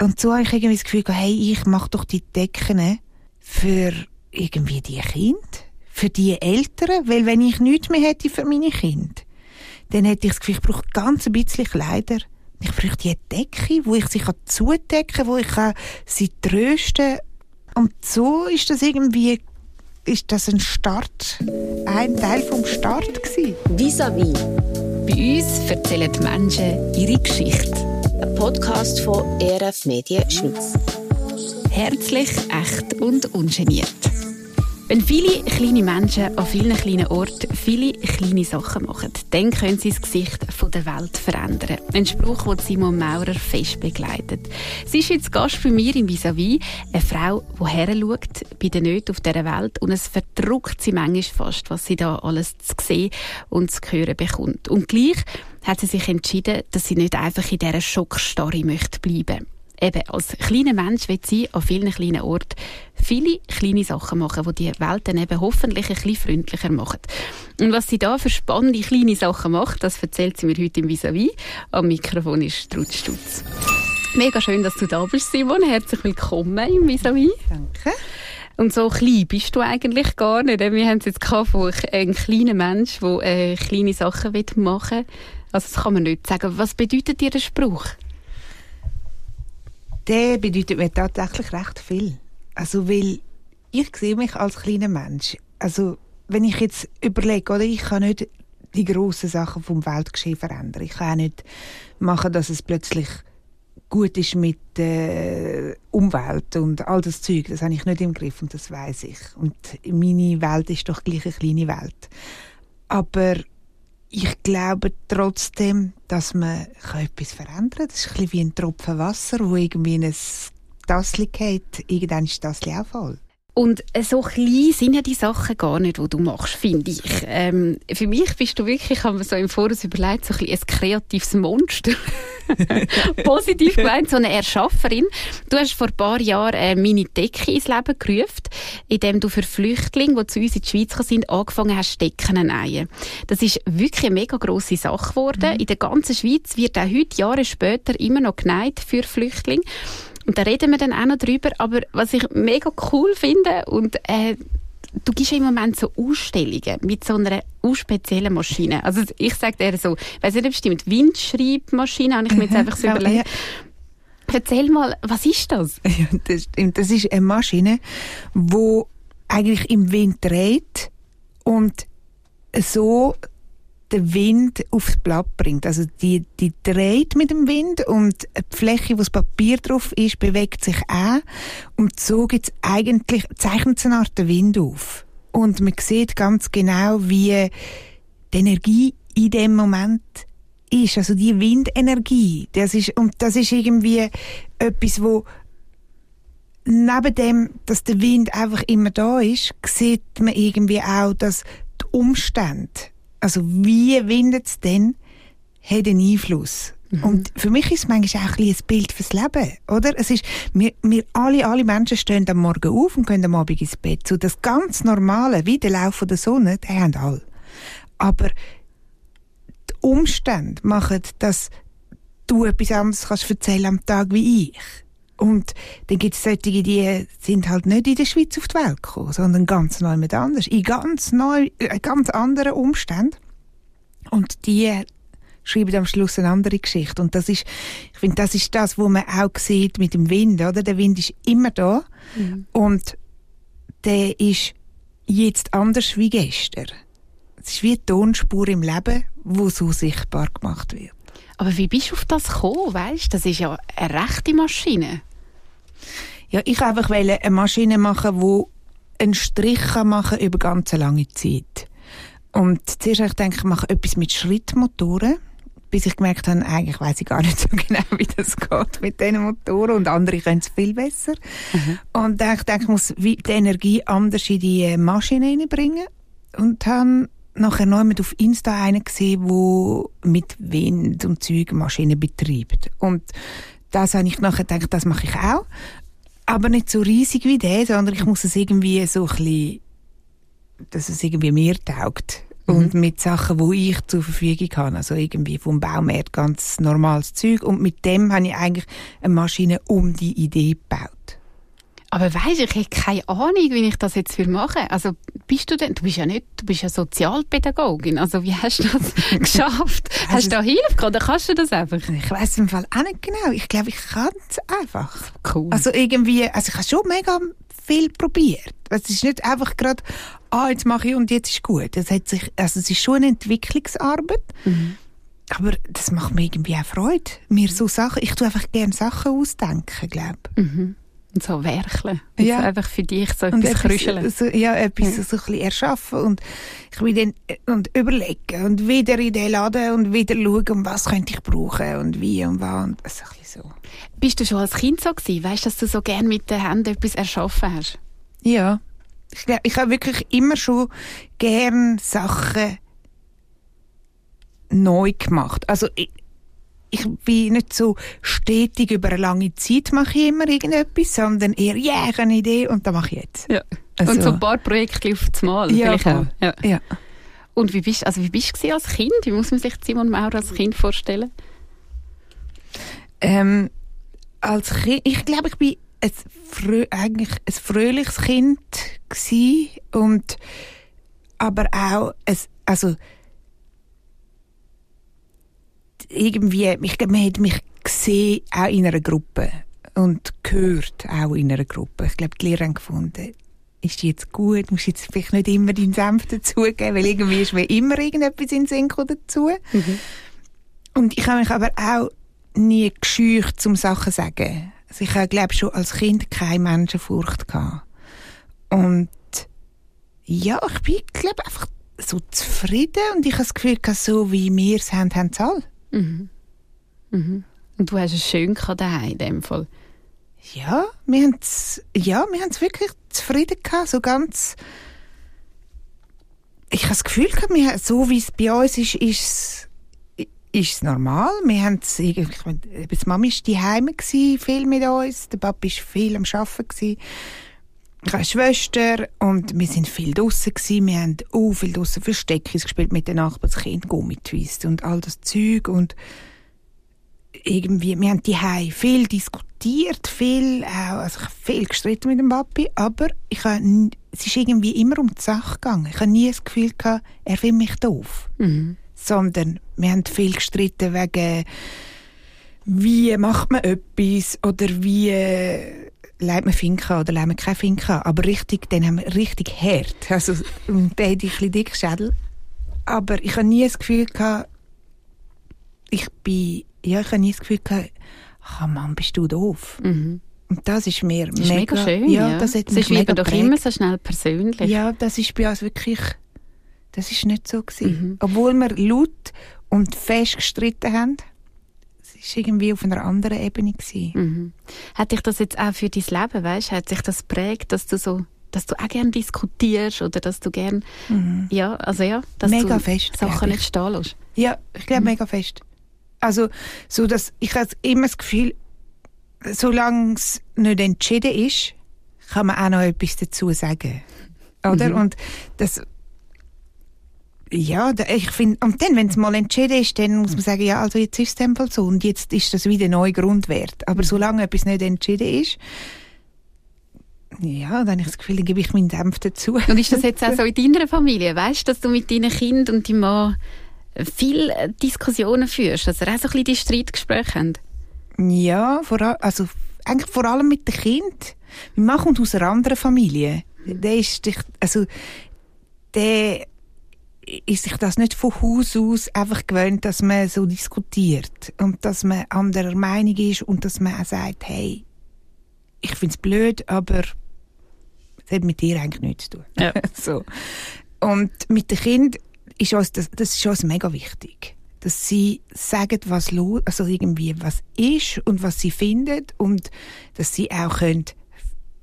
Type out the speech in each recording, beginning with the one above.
Und so habe ich irgendwie das Gefühl, hey, ich mache doch die Decken für irgendwie die Kinder, für die Eltern, weil wenn ich nichts mehr hätte für meine Kinder, dann hätte ich das Gefühl, ich brauche ganz ein bisschen Kleider. Ich brauche die Decke, wo ich sie zudecken kann, wo ich sie trösten kann. Und so ist das irgendwie ist das ein Start, ein Teil vom Start gewesen. Vis-à-vis. Bei uns erzählen die Menschen ihre Geschichte. Ein Podcast von ERF Medien Schweiz. Herzlich, echt und ungeniert. Wenn viele kleine Menschen an vielen kleinen Orten viele kleine Sachen machen, dann können sie das Gesicht der Welt verändern. Ein Spruch, den Simon Maurer fest begleitet. Sie ist jetzt Gast bei mir im Vis-a-vis, eine Frau, die heranschaut bei den Nöten auf dieser Welt und es verdruckt sie manchmal fast, was sie da alles zu sehen und zu hören bekommt. Und gleich hat sie sich entschieden, dass sie nicht einfach in dieser Schockstarre möchte bleiben eben als kleiner Mensch will sie an vielen kleinen Orten viele kleine Sachen machen, die die Welt dann eben hoffentlich ein bisschen freundlicher machen. Und was sie da für spannende kleine Sachen macht, das erzählt sie mir heute im Vis-a-vis. Am Mikrofon ist Trud Stutz. Mega schön, dass du da bist, Simon. Herzlich willkommen im Vis-a-vis. Danke. Und so klein bist du eigentlich gar nicht. Wir haben es jetzt von einem kleinen Mensch, der äh, kleine Sachen machen will. Also das kann man nicht sagen. Was bedeutet dir der Spruch? der bedeutet mir tatsächlich recht viel. Also, weil ich sehe mich als kleiner Mensch. Also, wenn ich jetzt überlege, oder, ich kann nicht die grossen Sachen vom Weltgeschehen verändern. Ich kann auch nicht machen, dass es plötzlich gut ist mit der Umwelt und all das Zeug. Das habe ich nicht im Griff und das weiß ich. Und meine Welt ist doch gleich eine kleine Welt. Aber ich glaube trotzdem, dass man etwas verändern kann. Das ist ein bisschen wie ein Tropfen Wasser, wo irgendwie in ein Tassel geht. Irgendwann ist das auch voll. Und so klein sind ja die Sachen gar nicht, die du machst, finde ich. Ähm, für mich bist du wirklich, ich habe mir so im Voraus überlegt, so ein, ein kreatives Monster. Positiv gemeint, so eine Erschafferin. Du hast vor ein paar Jahren äh, meine Decke ins Leben gerufen, indem du für Flüchtlinge, die zu uns in die Schweiz sind, angefangen hast, Decken zu nähen. Das ist wirklich eine mega grosse Sache geworden. Mhm. In der ganzen Schweiz wird auch heute, Jahre später, immer noch genäht für Flüchtlinge. Und da reden wir dann auch noch drüber. Aber was ich mega cool finde und äh, du gibst im Moment so Ausstellungen mit so einer speziellen Maschine. Also ich sage dir so, ich weiß nicht, ob es stimmt, Windschreibmaschine, habe ich mir jetzt einfach so überlegt. Ja. Erzähl mal, was ist das? Ja, das, das ist eine Maschine, die eigentlich im Wind dreht und so den Wind aufs Blatt bringt. Also die, die dreht mit dem Wind und die Fläche, wo das Papier drauf ist, bewegt sich auch. Und so gibt's eigentlich, zeichnet es eine Art Wind auf. Und man sieht ganz genau, wie die Energie in dem Moment ist. Also die Windenergie. Das ist, und das ist irgendwie etwas, wo neben dem, dass der Wind einfach immer da ist, sieht man irgendwie auch, dass die Umstände also wie windet es denn, hat einen Einfluss. Mhm. Und für mich ist es manchmal auch ein, ein Bild fürs Leben, oder? Es ist, wir, wir alle, alle Menschen stehen am Morgen auf und gehen am Abend ins Bett. So das ganz Normale, wie der Lauf der Sonne, die haben alle. Aber die Umstände machen, dass du etwas anderes kannst erzählen am Tag wie ich. Und dann gibt es solche, die sind halt nicht in der Schweiz auf die Welt gekommen, sondern ganz neu mit anders, in ganz neu, äh, ganz anderen Umständen. Und die schreiben am Schluss eine andere Geschichte. Und das ist, ich finde, das ist das, was man auch sieht mit dem Wind, oder? Der Wind ist immer da. Mhm. Und der ist jetzt anders wie gestern. Es ist wie eine Tonspur im Leben, wo so sichtbar gemacht wird. Aber wie bist du auf das gekommen? Weißt, das ist ja eine rechte Maschine. Ja, ich wollte einfach eine Maschine machen, die einen Strich machen über ganz lange Zeit. Und zuerst habe ich gedacht, ich mache etwas mit Schrittmotoren, bis ich gemerkt habe, eigentlich weiß ich gar nicht so genau, wie das geht mit diesen Motoren und andere können es viel besser. Mhm. Und dann ich gedacht, ich muss die Energie anders in die Maschine hineinbringen und habe nachher noch einmal auf Insta einen gesehen, der mit Wind und Zeug Maschinen betreibt. Und das habe ich nachher gedacht, das mache ich auch aber nicht so riesig wie der, sondern ich muss es irgendwie so ein bisschen, dass es irgendwie mir taugt. und mit Sachen, die ich zur Verfügung habe. Also irgendwie vom Baumarkt ganz normales Zeug. Und mit dem habe ich eigentlich eine Maschine um die Idee gebaut. Aber weißt, ich habe keine Ahnung, wie ich das jetzt machen Also bist du denn? Du bist ja nicht, du bist ja Sozialpädagogin. Also wie hast du das geschafft? Hast du da Hilfe oder kannst du das einfach? Ich weiß im Fall auch nicht genau. Ich glaube, ich kann es einfach. Cool. Also irgendwie, also ich habe schon mega viel probiert. Es ist nicht einfach gerade, ah, jetzt mache ich und jetzt ist gut. Es hat sich, also es ist schon eine Entwicklungsarbeit. Mhm. Aber das macht mir irgendwie auch Freude. Mir so Sachen, ich tue einfach gerne Sachen ausdenken, glaube ich. Mhm. Und so werkeln. Ja. So einfach für dich so etwas, etwas krüscheln. So, ja, etwas ja. so ein bisschen erschaffen. Und ich will dann und überlegen und wieder in den Laden und wieder schauen, was könnte ich brauchen und wie und was. Und so ein bisschen so. Bist du schon als Kind so gewesen? Weißt du, dass du so gerne mit den Händen etwas erschaffen hast? Ja. Ich, ich habe wirklich immer schon gern Sachen neu gemacht. Also ich, ich bin nicht so stetig über eine lange Zeit mache ich immer irgendetwas, sondern eher, ja, yeah, ich habe eine Idee und dann mache ich jetzt. Ja. Also, und so ein paar Projekte auf das Mal. Ja, auch. ja. ja. Und wie bist, also wie bist du als Kind? Wie muss man sich Simon Maurer als Kind vorstellen? Ähm, als Kind, ich glaube, ich bin ein, frö eigentlich ein fröhliches Kind gewesen und aber auch ein, also irgendwie, ich, man hat mich gesehen, auch in einer Gruppe und gehört auch in einer Gruppe. Ich glaube, die Lehrer haben gefunden, ist die jetzt gut, musst jetzt vielleicht nicht immer deinen Senf dazugeben, weil irgendwie ist mir immer irgendetwas in den Sinn dazu. Mhm. Und ich habe mich aber auch nie gescheucht, um Sachen zu sagen. Also ich habe, glaube schon als Kind keine Menschenfurcht gehabt. Und ja, ich bin, glaube einfach so zufrieden und ich habe das Gefühl, so wie wir es haben, haben sie alle. Mhm. Mhm. Und du hast es schön daheim in dem Fall. Ja, wir haben es ja, wir wirklich zufrieden gehabt, so ganz. Ich habe das Gefühl gehabt, wir, so wie es bei uns ist, ist ist es normal. Wir haben es, ich meine, die Mama war viel mit uns, der Papa war viel am Arbeiten gewesen. Ich habe eine Schwester und wir sind viel draußen gewesen. Wir haben auch viel draußen Versteckis gespielt mit den Nachbarskind, Gummitwist und all das Zeug und irgendwie, wir haben die viel diskutiert, viel, auch, also ich habe viel gestritten mit dem Papi, aber ich habe, es ist irgendwie immer um die Sache gegangen. Ich habe nie das Gefühl gehabt, er findet mich doof. Mhm. Sondern wir haben viel gestritten wegen, wie macht man etwas oder wie leitet man Finca oder leitet man keine Finca. Aber richtig, dann haben wir richtig hart. Also, und dann hatte ich ein bisschen dick Schädel. Aber ich habe nie das Gefühl gehabt, ich bin, ja, ich habe nie das Gefühl gehabt, ach Mann, bist du doof. Mhm. Und das ist mir das ist mega, mega schön. Ja, ja. Das, hat ist mega doch immer so schnell persönlich. Ja, das ist bei uns wirklich, das ist nicht so gewesen. Mhm. Obwohl wir laut und fest gestritten haben ist irgendwie auf einer anderen Ebene gewesen. Mhm. Hat dich das jetzt auch für dein Leben, weißt, hat sich das prägt, dass du so dass du auch gerne diskutierst oder dass du gerne mhm. ja, also ja, dass mega du fest, Sachen nicht stehen lässt. Ja, ich glaube mhm. mega fest. Also so, dass ich habe immer das Gefühl, solange es nicht entschieden ist, kann man auch noch etwas dazu sagen, oder? Mhm. Und das ja, ich finde, und dann, wenn es mal entschieden ist, dann muss man sagen, ja, also jetzt ist es dem Fall so und jetzt ist das wieder neu Grundwert. Aber solange etwas nicht entschieden ist, ja, dann habe ich das Gefühl, dann gebe ich meinen Dämpf dazu. Und ist das jetzt auch so in deiner Familie? Weißt du, dass du mit deinen Kindern und deinem Mann viele Diskussionen führst, dass ihr auch so ein bisschen die Streitgespräche habt? Ja, vor, also eigentlich vor allem mit den Kindern. Wir machen aus einer anderen Familie. Der ist, also, der ist sich das nicht von Haus aus einfach gewöhnt, dass man so diskutiert und dass man anderer Meinung ist und dass man auch sagt, hey, ich finde es blöd, aber das hat mit dir eigentlich nichts zu tun. Ja. so. Und mit den Kindern ist uns das, das ist uns mega wichtig, dass sie sagen, was los, also irgendwie was ist und was sie finden und dass sie auch können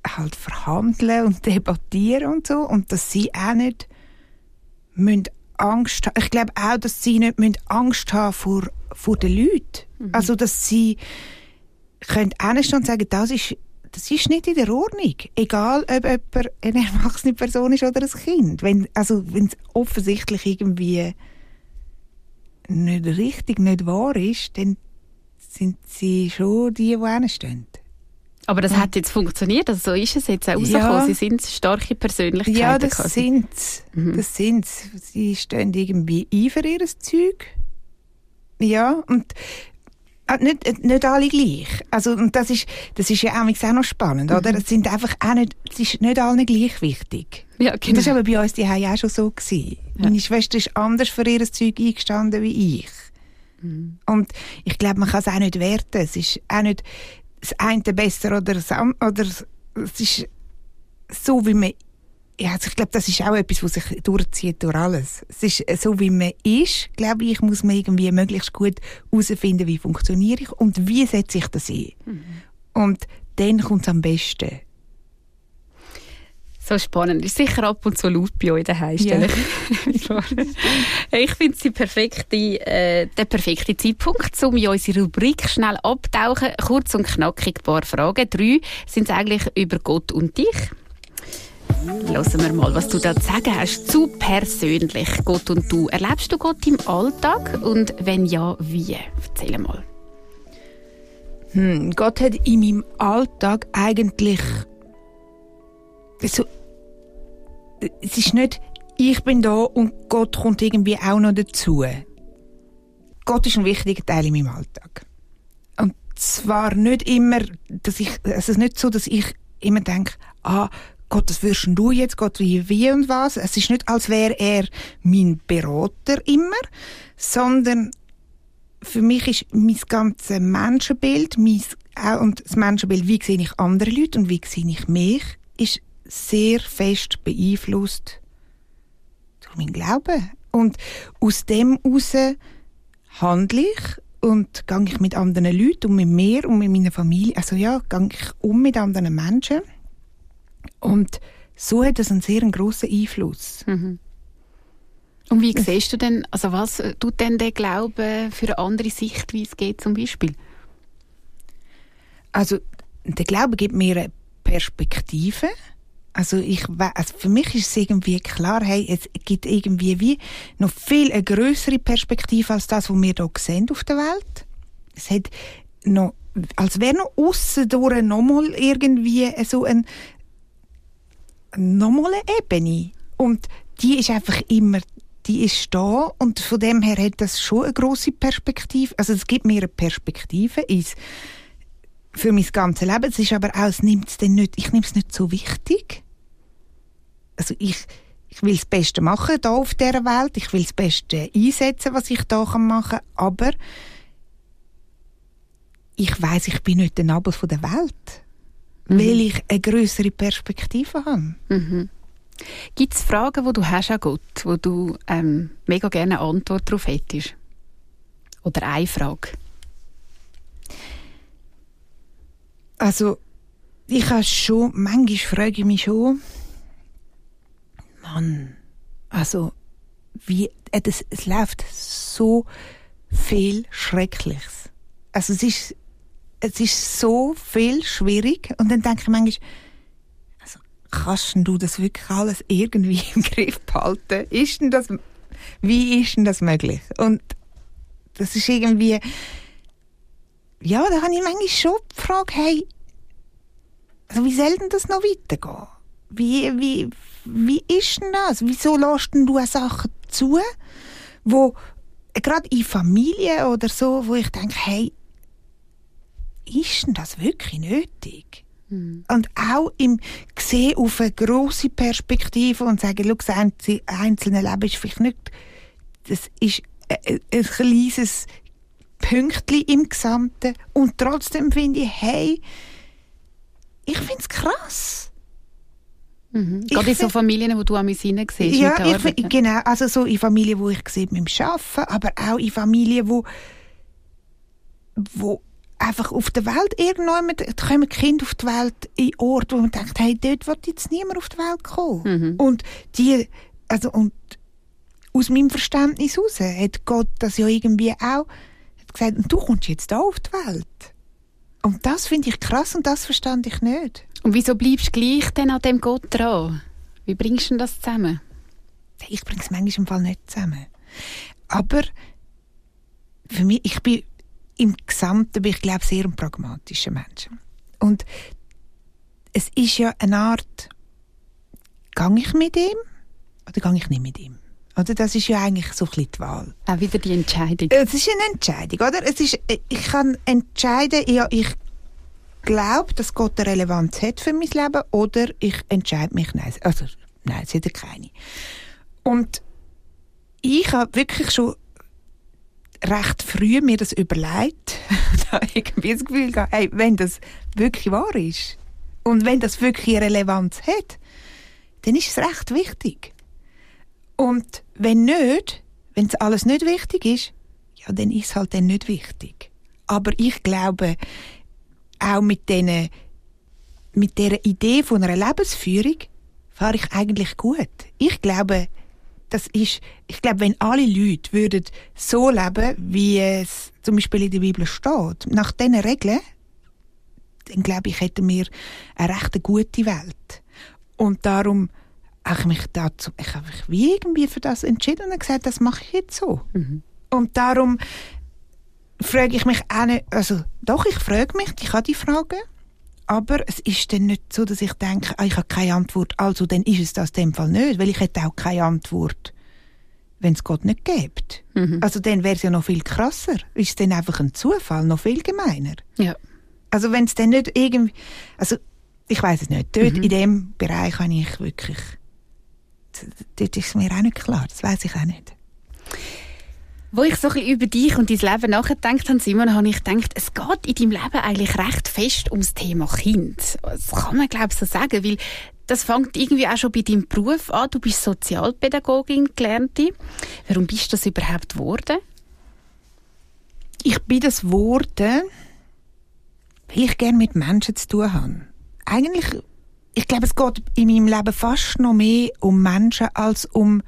halt verhandeln und debattieren und so und dass sie auch nicht müssen Angst haben. Ich glaube auch, dass sie nicht Angst haben vor, vor den Leuten. Mhm. Also, dass sie können ernst und sagen, das ist, das ist nicht in der Ordnung. Egal, ob jemand eine erwachsene Person ist oder ein Kind. Wenn, also, wenn es offensichtlich irgendwie nicht richtig, nicht wahr ist, dann sind sie schon die, die hinstehen. Aber das hat jetzt funktioniert, also so ist es jetzt auch rausgekommen. Ja. Sie sind starke Persönlichkeiten. Ja, das sind mhm. Das sind Sie stehen irgendwie ein für ihr Zeug. Ja, und äh, nicht, nicht alle gleich. Also, und das ist, das ist ja auch noch spannend, oder? Mhm. Es sind einfach auch nicht, es ist nicht allen gleich wichtig. Ja, genau. Das war aber bei uns die auch schon so gewesen. Ja. Meine Schwester ist anders für ihr Zeug eingestanden wie ich. Mhm. Und ich glaube, man kann es auch nicht werten. Es ist auch nicht, das eine besser oder das oder es ist so wie man ja, also ich glaube, das ist auch etwas, was sich durchzieht durch alles. Es ist so, wie man ist, glaube ich, muss man irgendwie möglichst gut herausfinden, wie funktioniere ich und wie setze ich das ein. Mhm. Und dann kommt es am besten. So spannend. Ist sicher ab und zu laut bei euch daheim, stelle ja. ich vor. Ich finde es perfekte, äh, der perfekte Zeitpunkt, um in unsere Rubrik schnell abtauchen. Kurz und knackig ein paar Fragen. Drei sind es eigentlich über Gott und dich. Hören wir mal, was du da zu sagen hast. Zu persönlich, Gott und du. Erlebst du Gott im Alltag? Und wenn ja, wie? Erzähl mal. Hm, Gott hat in meinem Alltag eigentlich so es ist nicht, ich bin da und Gott kommt irgendwie auch noch dazu. Gott ist ein wichtiger Teil in meinem Alltag. Und zwar nicht immer, dass ich, also es ist nicht so, dass ich immer denke, ah, Gott, das wirst du jetzt, Gott, wie, wie und was. Es ist nicht, als wäre er mein Berater immer, sondern für mich ist mein ganzes Menschenbild, mein, und das Menschenbild, wie sehe ich andere Leute und wie sehe ich mich, ist sehr fest beeinflusst durch meinen Glauben. Und aus dem heraus handle ich und gehe ich mit anderen Leuten und mit mir und mit meiner Familie, also ja, gehe ich um mit anderen Menschen. Und so hat das einen sehr grossen Einfluss. Mhm. Und wie siehst du denn, also was tut denn der Glaube für eine andere Sichtweise geht zum Beispiel? Also der Glaube gibt mir eine Perspektive also ich, also für mich ist es irgendwie klar, hey, es gibt irgendwie wie noch viel eine größere Perspektive als das, was wir hier sehen auf der Welt. Es hat noch, als wäre noch aussen durch nochmal irgendwie so ein, nochmal eine Ebene. Und die ist einfach immer, die ist da und von dem her hat das schon eine große Perspektive. Also es gibt mir eine Perspektive ins für mein ganzes Leben. Es ist aber auch, es nimmt's denn nicht, ich nehme es nicht so wichtig also ich, ich will das Beste machen hier auf dieser Welt, ich will das Beste einsetzen, was ich hier machen kann, aber ich weiß, ich bin nicht der Nabel der Welt, mhm. weil ich eine größere Perspektive habe. Mhm. Gibt es Fragen, die du hast an Gott, wo du ähm, mega gerne eine Antwort darauf hättest? Oder eine Frage? Also, ich habe schon, manchmal frage ich mich schon, Mann, also wie, äh, das, es läuft so viel Schreckliches. Also es ist, es ist so viel schwierig und dann denke ich manchmal, also kannst du das wirklich alles irgendwie im Griff behalten? Ist denn das, wie ist denn das möglich? Und das ist irgendwie, ja, da habe ich manchmal schon die Frage, hey, also wie soll denn das noch weitergehen? Wie, wie, wie ist denn das? Wieso lässt du Sachen zu, wo gerade in Familien oder so, wo ich denke, hey, ist denn das wirklich nötig? Mhm. Und auch im Sehen auf eine grosse Perspektive und sagen, schau, das einzelne Leben ist vielleicht nicht, das ist ein, ein kleines Pünktchen im Gesamten. Und trotzdem finde ich, hey, ich finde es krass Mhm. Gerade in so Familien, wo du an mich siehst. Ja, ich, genau. Also so in Familien, wo ich sehe mit dem Arbeiten, aber auch in Familien, wo, wo einfach auf der Welt irgendwann kommen Kinder auf die Welt in Orte, wo man denkt, hey, dort wird jetzt niemand auf die Welt kommen. Mhm. Und die, also und aus meinem Verständnis heraus hat Gott das ja irgendwie auch gesagt, du kommst jetzt da auf die Welt. Und das finde ich krass und das verstand ich nicht. Und wieso bleibst du gleich denn an dem Gott dran? Wie bringst du das zusammen? Ich bringe es manchmal im Fall nicht zusammen. Aber für mich, ich bin im Gesamten, bin ich glaube sehr ein pragmatischer Mensch. Und es ist ja eine Art, gehe ich mit ihm oder gehe ich nicht mit ihm? Oder das ist ja eigentlich so ein bisschen die Wahl. Auch wieder die Entscheidung. Es ist eine Entscheidung, oder? Es ist, ich kann entscheiden, ja, ich glaube, dass Gott eine Relevanz hat für mein Leben, oder ich entscheide mich, nein, also, nein, es hat keine. Und ich habe wirklich schon recht früh mir das überlegt, da irgendwie das Gefühl gehabt, hey, wenn das wirklich wahr ist und wenn das wirklich Relevanz hat, dann ist es recht wichtig. Und wenn nicht, wenn es alles nicht wichtig ist, ja, dann ist es halt dann nicht wichtig. Aber ich glaube, auch mit diesen, mit dieser Idee von einer Lebensführung fahre ich eigentlich gut. Ich glaube, das ist, ich glaube, wenn alle Leute würden so leben, wie es zum Beispiel in der Bibel steht, nach diesen Regeln, dann glaube ich, hätten wir eine recht gute Welt. Und darum habe ich mich dazu, ich habe mich wie irgendwie für das entschieden und gesagt, das mache ich jetzt so. Mhm. Und darum frage ich mich auch nicht, also doch, ich frage mich, ich habe die Fragen, aber es ist dann nicht so, dass ich denke, ah, ich habe keine Antwort, also dann ist es das in dem Fall nicht, weil ich hätte auch keine Antwort, wenn es Gott nicht gibt. Mhm. Also dann wäre es ja noch viel krasser. Ist es dann einfach ein Zufall, noch viel gemeiner. Ja. Also wenn es dann nicht irgendwie, also ich weiß es nicht, dort mhm. in dem Bereich habe ich wirklich, dort ist es mir auch nicht klar, das weiß ich auch nicht. Wo ich so ein bisschen über dich und dein Leben nachgedacht habe, Simon, habe ich gedacht, es geht in deinem Leben eigentlich recht fest ums Thema Kind. Das kann man, glaube ich, so sagen, weil das fängt irgendwie auch schon bei deinem Beruf an. Du bist Sozialpädagogin, gelernte. Warum bist du das überhaupt geworden? Ich bin das geworden, weil ich gerne mit Menschen zu tun habe. Eigentlich, ich glaube, es geht in meinem Leben fast noch mehr um Menschen als um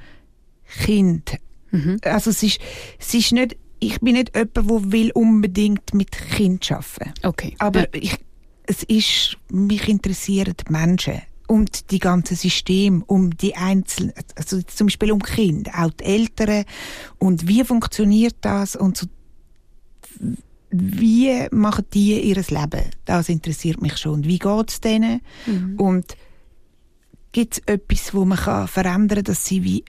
Kinder Mhm. Also es ist, es ist nicht, ich bin nicht jemand, der will unbedingt mit Kind arbeiten. Okay. Aber ja. ich, es ist, mich interessieren die Menschen und die ganze System, um die einzelnen, also zum Beispiel um Kinder, auch die Eltern und wie funktioniert das und so, wie machen die ihr Leben? Das interessiert mich schon. Wie geht es denen? Mhm. Und gibt es etwas, wo man kann verändern kann, dass sie wie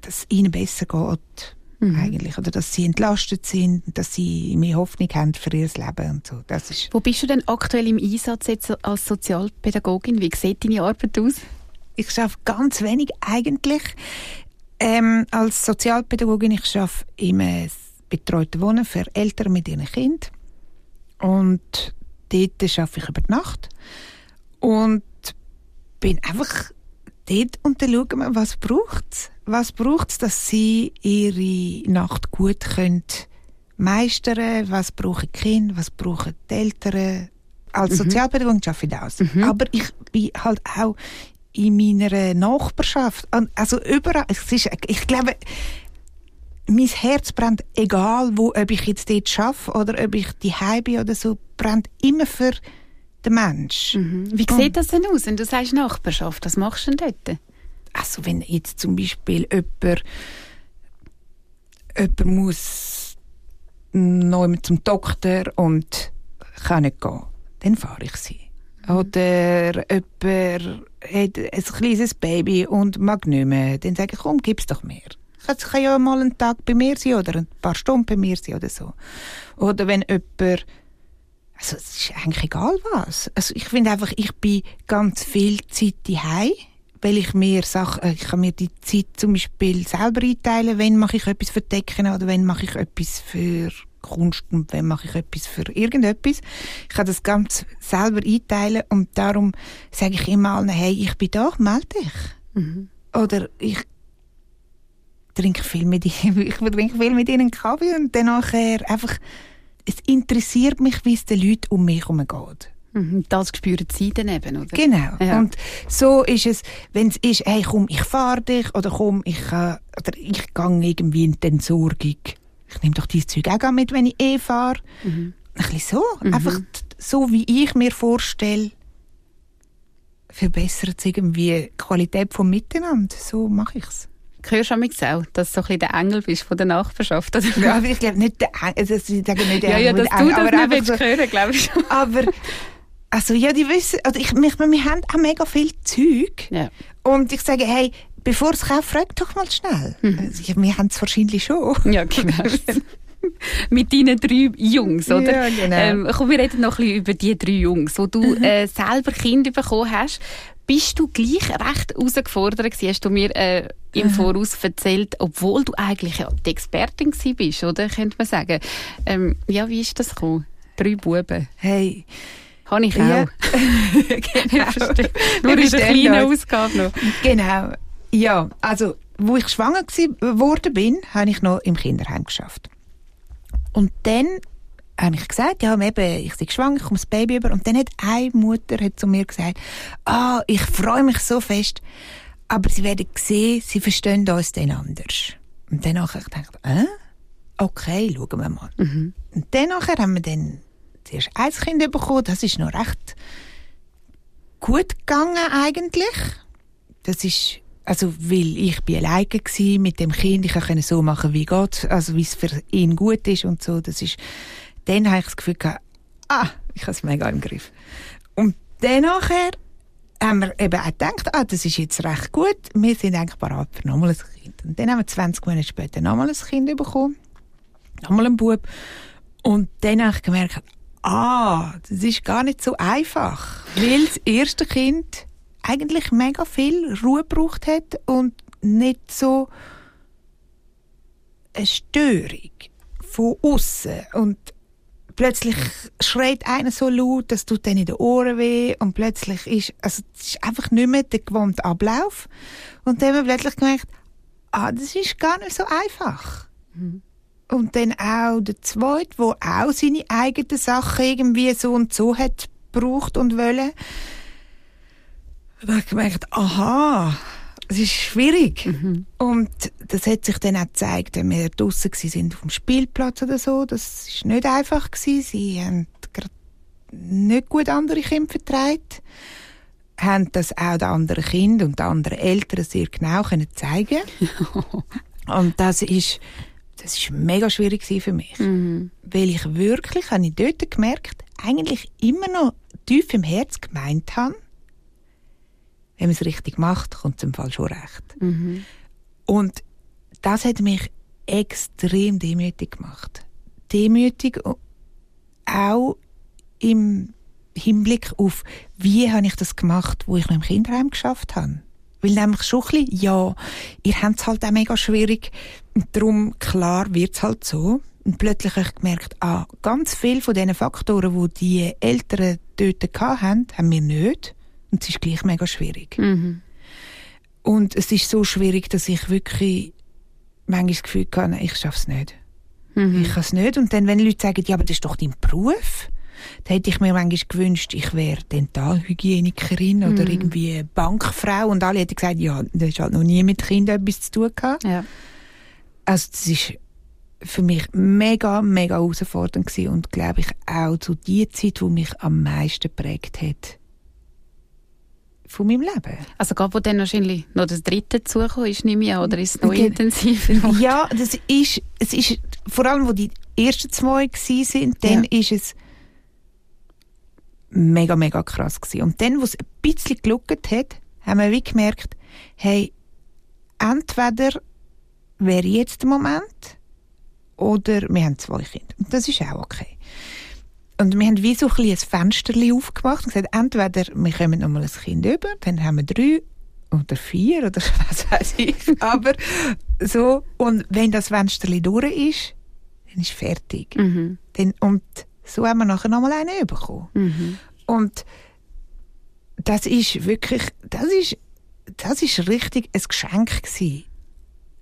dass es ihnen besser geht. Mhm. Eigentlich. Oder dass sie entlastet sind, dass sie mehr Hoffnung haben für ihr Leben und so. Das ist Wo bist du denn aktuell im Einsatz jetzt als Sozialpädagogin? Wie sieht deine Arbeit aus? Ich arbeite ganz wenig eigentlich. Ähm, als Sozialpädagogin, ich arbeite im betreuten Wohnen für Eltern mit ihren Kindern. Und dort arbeite ich über die Nacht. Und bin einfach dort und dann schauen wir, was braucht was braucht es, dass sie ihre Nacht gut können meistern Was brauchen die Kinder? Was brauchen die Eltern? Als mhm. Sozialpädagogin arbeite ich das. Mhm. Aber ich bin halt auch in meiner Nachbarschaft, also überall, es ist, ich glaube, mein Herz brennt, egal wo, ob ich jetzt dort arbeite oder ob ich die bin oder so, brennt immer für den Menschen. Mhm. Wie sieht das denn aus, wenn du sagst Nachbarschaft? Was machst du denn dort? Also wenn jetzt zum Beispiel jemand, jemand muss noch zum Doktor und kann nicht gehen, dann fahre ich sie. Mhm. Oder jemand hat ein kleines Baby und mag nicht mehr, dann sage ich, komm, gib's doch mehr. Es kann ja mal einen Tag bei mir sein oder ein paar Stunden bei mir sein oder so. Oder wenn jemand also es ist eigentlich egal was. Also ich finde einfach, ich bin ganz viel Zeit daheim weil ich mir Sachen, äh, ich kann mir die Zeit zum Beispiel selber einteilen, wenn mache ich etwas für Decken oder wenn mache ich etwas für Kunst und wenn mache ich etwas für irgendetwas. Ich kann das ganz selber einteilen und darum sage ich immer allen, hey, ich bin da, melde dich. Mhm. Oder ich trinke viel mit ihnen, ich trinke viel mit ihnen Kaffee und dann nachher einfach, es interessiert mich, wie es den Leuten um mich herum geht. Mhm, das spüren sie dann eben, oder? Genau. Ja. Und so ist es, wenn es ist, hey, komm, ich fahre dich, oder komm, ich, äh, oder ich gehe irgendwie in die Entsorgung. Ich nehme doch dieses Zeug auch mit, wenn ich eh fahre. Mhm. ein bisschen so. Mhm. Einfach so, wie ich mir vorstelle, verbessert es irgendwie die Qualität vom Miteinander. So mache ich es. Hörst du auch, dass du so ein bisschen der Engel bist von der Nachbarschaft? Oder? Ja, aber ich glaube nicht der Engel, also ich sage nicht der ja, Engel, ja, dass du das nicht willst so, hören, glaube ich schon. Aber, also ja, die wissen, also ich, wir, wir haben auch mega viel Zeug. Ja. Und ich sage, hey, bevor es kauft, frag doch mal schnell. Mhm. Also, wir haben es wahrscheinlich schon. Ja, genau. mit deinen drei Jungs, oder? Ja, genau. Ähm, komm, wir reden noch ein bisschen über die drei Jungs, wo du mhm. äh, selber Kinder bekommen hast. Bist du gleich recht herausgefordert gewesen, hast du mir äh, im mhm. Voraus erzählt, obwohl du eigentlich ja die Expertin gewesen bist, oder? Könnte man sagen. Ähm, ja, wie ist das gekommen? Drei Buben. Hey. Habe ich auch. Ja. genau. ich verstehe. Nur ist eine kleine Ausgabe noch. Genau. Ja, also, wo ich schwanger geworden bin, habe ich noch im Kinderheim geschafft. Und dann habe ich gesagt, ja, eben, ich bin schwanger, ich komme das Baby über. Und dann hat eine Mutter hat zu mir gesagt, ah, ich freue mich so fest, aber sie werden sehen, sie verstehen uns dann anders. Und dann habe ich gedacht, äh? okay, schauen wir mal. Mhm. Und dann haben wir dann zuerst ein Kind bekommen, das ist noch recht gut gegangen eigentlich. Das ist also, weil ich bin alleine war mit dem Kind, ich konnte so machen, wie Gott, also wie es für ihn gut ist und so. Das ist, dann habe ich das Gefühl gehabt, ah, ich habe es mega im Griff. Und dann nachher haben wir eben auch gedacht, ah, das ist jetzt recht gut, wir sind eigentlich bereit für nochmal ein Kind. Und dann haben wir 20 Monate später nochmal ein Kind bekommen, nochmal einen Bub. Und dann habe ich gemerkt, ah, das ist gar nicht so einfach, weil das erste Kind eigentlich mega viel Ruhe gebraucht hat und nicht so eine Störung von außen und plötzlich schreit einer so laut, das tut dann in den Ohren weh und plötzlich ist, also es ist einfach nicht mehr der gewohnte Ablauf und dann haben wir plötzlich gemerkt, ah, das ist gar nicht so einfach. Mhm. Und dann auch der Zweite, der auch seine eigenen Sachen irgendwie so und so hat braucht und wollen. Da habe ich gemerkt, aha, es ist schwierig. Mhm. Und das hat sich dann auch gezeigt, wenn wir draussen sind auf dem Spielplatz oder so. Das ist nicht einfach gewesen. Sie haben nicht gut andere Kinder vertragen. Haben das auch den anderen Kindern und den anderen Eltern sehr genau können zeigen Und das ist, das ist mega schwierig für mich. Mhm. Weil ich wirklich, habe ich dort gemerkt, eigentlich immer noch tief im Herz gemeint habe, wenn man es richtig macht, kommt es im Fall schon recht. Mhm. Und das hat mich extrem demütig gemacht. Demütig auch im Hinblick auf, wie habe ich das gemacht, wo ich noch im Kinderheim geschafft habe. Weil nämlich schon ein bisschen, ja, ihr habt es halt auch mega schwierig. Und darum, klar, wird es halt so. Und plötzlich habe ich gemerkt, ah, ganz viele von diesen Faktoren, die die Eltern dort hatten, haben wir nicht. Und es ist gleich mega schwierig. Mhm. Und es ist so schwierig, dass ich wirklich manchmal das Gefühl habe, ich schaffe es nicht. Mhm. Ich kann es nicht. Und dann, wenn Leute sagen, ja, aber das ist doch dein Beruf, dann hätte ich mir manchmal gewünscht, ich wäre Dentalhygienikerin mhm. oder irgendwie Bankfrau. Und alle hätten gesagt, ja, das hat halt noch nie mit Kindern etwas zu tun gehabt. Ja. Also das ist für mich mega, mega herausfordernd gewesen und glaube ich auch zu die Zeit, die mich am meisten prägt hat von meinem Leben. Also gerade wo dann wahrscheinlich noch das dritte zugekommen ist, nehme ich an, oder ist es noch okay. intensiver? Ja, das ist, es ist, vor allem wo die ersten zwei sind, dann ja. ist es mega, mega krass gewesen. Und dann, wo es ein bisschen geluckert hat, haben wir wie gemerkt, hey, entweder wäre jetzt der Moment, oder wir haben zwei Kinder. Und das ist auch okay. Und wir haben wie so ein, ein Fenster aufgemacht und gesagt, entweder wir kommen noch mal ein Kind über, dann haben wir drei oder vier oder was weiß ich. Aber so, und wenn das Fenster durch ist, dann ist fertig. Mhm. Dann, und so haben wir nachher noch mal einen bekommen. Mhm. Und das ist wirklich, das ist, das ist richtig ein Geschenk gewesen.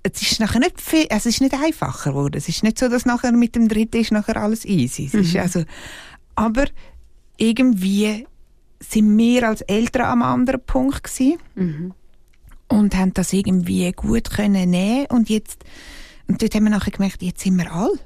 Es ist nachher nicht viel, es ist nicht einfacher geworden. Es ist nicht so, dass nachher mit dem dritten ist nachher alles easy. Es mhm. ist also, aber irgendwie sind wir als Eltern am anderen Punkt gewesen mhm. und haben das irgendwie gut können nehmen und jetzt und dort haben wir nachher gemerkt, jetzt sind wir alle.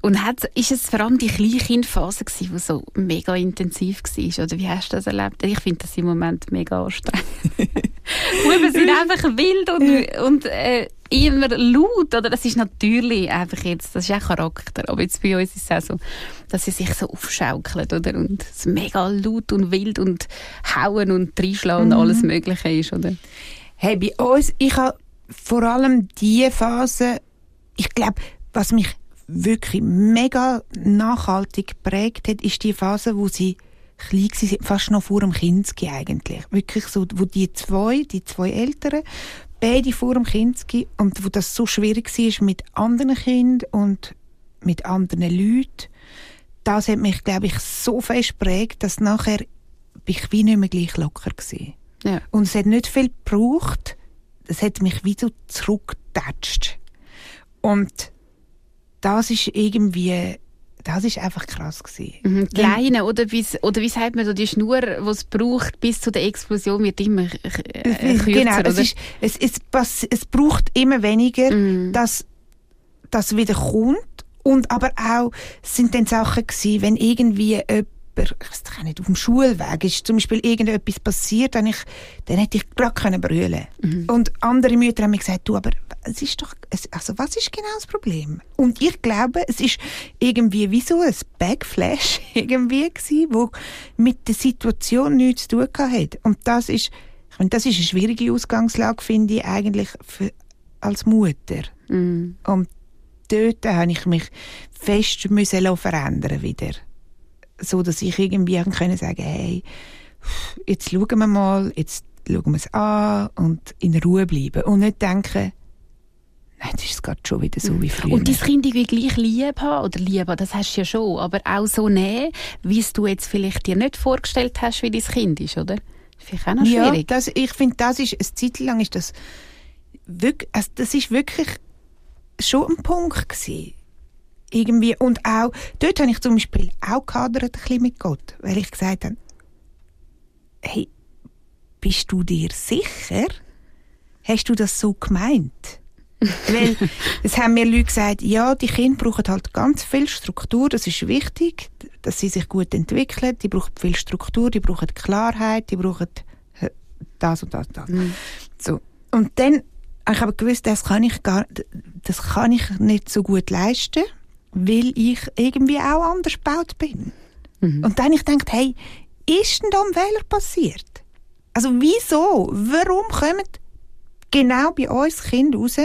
Und hat, ist es vor allem die Kleinkindphase gewesen, die so mega intensiv war? Oder wie hast du das erlebt? Ich finde das im Moment mega anstrengend. Buben sind einfach wild und, und äh, immer laut. Oder? Das ist natürlich einfach jetzt, das ist auch Charakter. Aber jetzt bei uns ist es auch so, dass sie sich so aufschaukeln oder? und es mega laut und wild und hauen und reinschlagen mhm. und alles Mögliche ist. Oder? Hey, bei uns, ich habe vor allem diese Phase, ich glaube, was mich wirklich mega nachhaltig geprägt hat, ist die Phase, wo sie klein waren, fast noch vor dem Kinski eigentlich. Wirklich so, wo die zwei, die zwei Eltern, beide vor dem Kinski und wo das so schwierig war mit anderen Kindern und mit anderen Leuten, das hat mich, glaube ich, so fest geprägt, dass nachher bin ich wie nicht mehr gleich locker war. Ja. Und es hat nicht viel gebraucht, es hat mich wie so zurückgetatscht. Und das ist irgendwie, das ist einfach krass gewesen. Mhm, die Leine, oder wie, oder wie sagt man so, die Schnur, die es braucht bis zu der Explosion, wird immer äh, kürzer, Genau, es, ist, es, es, es, braucht immer weniger, mhm. dass das wieder kommt. Und aber auch sind dann Sachen gewesen, wenn irgendwie jemand, ich weiß nicht, auf dem Schulweg ist zum Beispiel irgendetwas passiert, dann, ich, dann hätte ich gerade brüllen mhm. Und andere Mütter haben mir gesagt, du, aber es ist doch, also was ist genau das Problem? Und ich glaube, es ist irgendwie wie so ein Backflash irgendwie gewesen, wo mit der Situation nichts zu tun hat. Und das ist, ich meine, das ist eine schwierige Ausgangslage, finde ich, eigentlich für, als Mutter. Mhm. Und dort habe ich mich fest müssen verändern wieder so dass ich irgendwie können sagen hey, jetzt schauen wir mal, jetzt schauen wir es an und in Ruhe bleiben und nicht denken, nein, das ist gerade schon wieder so wie früher. Und dein Kind irgendwie gleich lieb haben, oder lieb haben, das hast du ja schon, aber auch so nehmen, wie es du jetzt vielleicht dir nicht vorgestellt hast, wie dein Kind ist, oder? Vielleicht auch noch schwierig. Ja, das, ich finde, das ist, eine Zeit lang ist das wirklich, also das ist wirklich schon ein Punkt gewesen irgendwie, und auch, dort habe ich zum Beispiel auch gehadert ein bisschen mit Gott, weil ich gesagt habe, hey, bist du dir sicher? Hast du das so gemeint? weil es haben mir Leute gesagt, ja, die Kinder brauchen halt ganz viel Struktur, das ist wichtig, dass sie sich gut entwickeln, die brauchen viel Struktur, die brauchen Klarheit, die brauchen das und das und das. Mhm. So. Und dann ich habe gewusst, das kann ich gar, das kann ich nicht so gut leisten weil ich irgendwie auch anders gebaut bin. Mhm. Und dann ich gedacht, hey, ist denn da ein Fehler passiert? Also wieso? Warum kommen genau bei uns Kinder raus,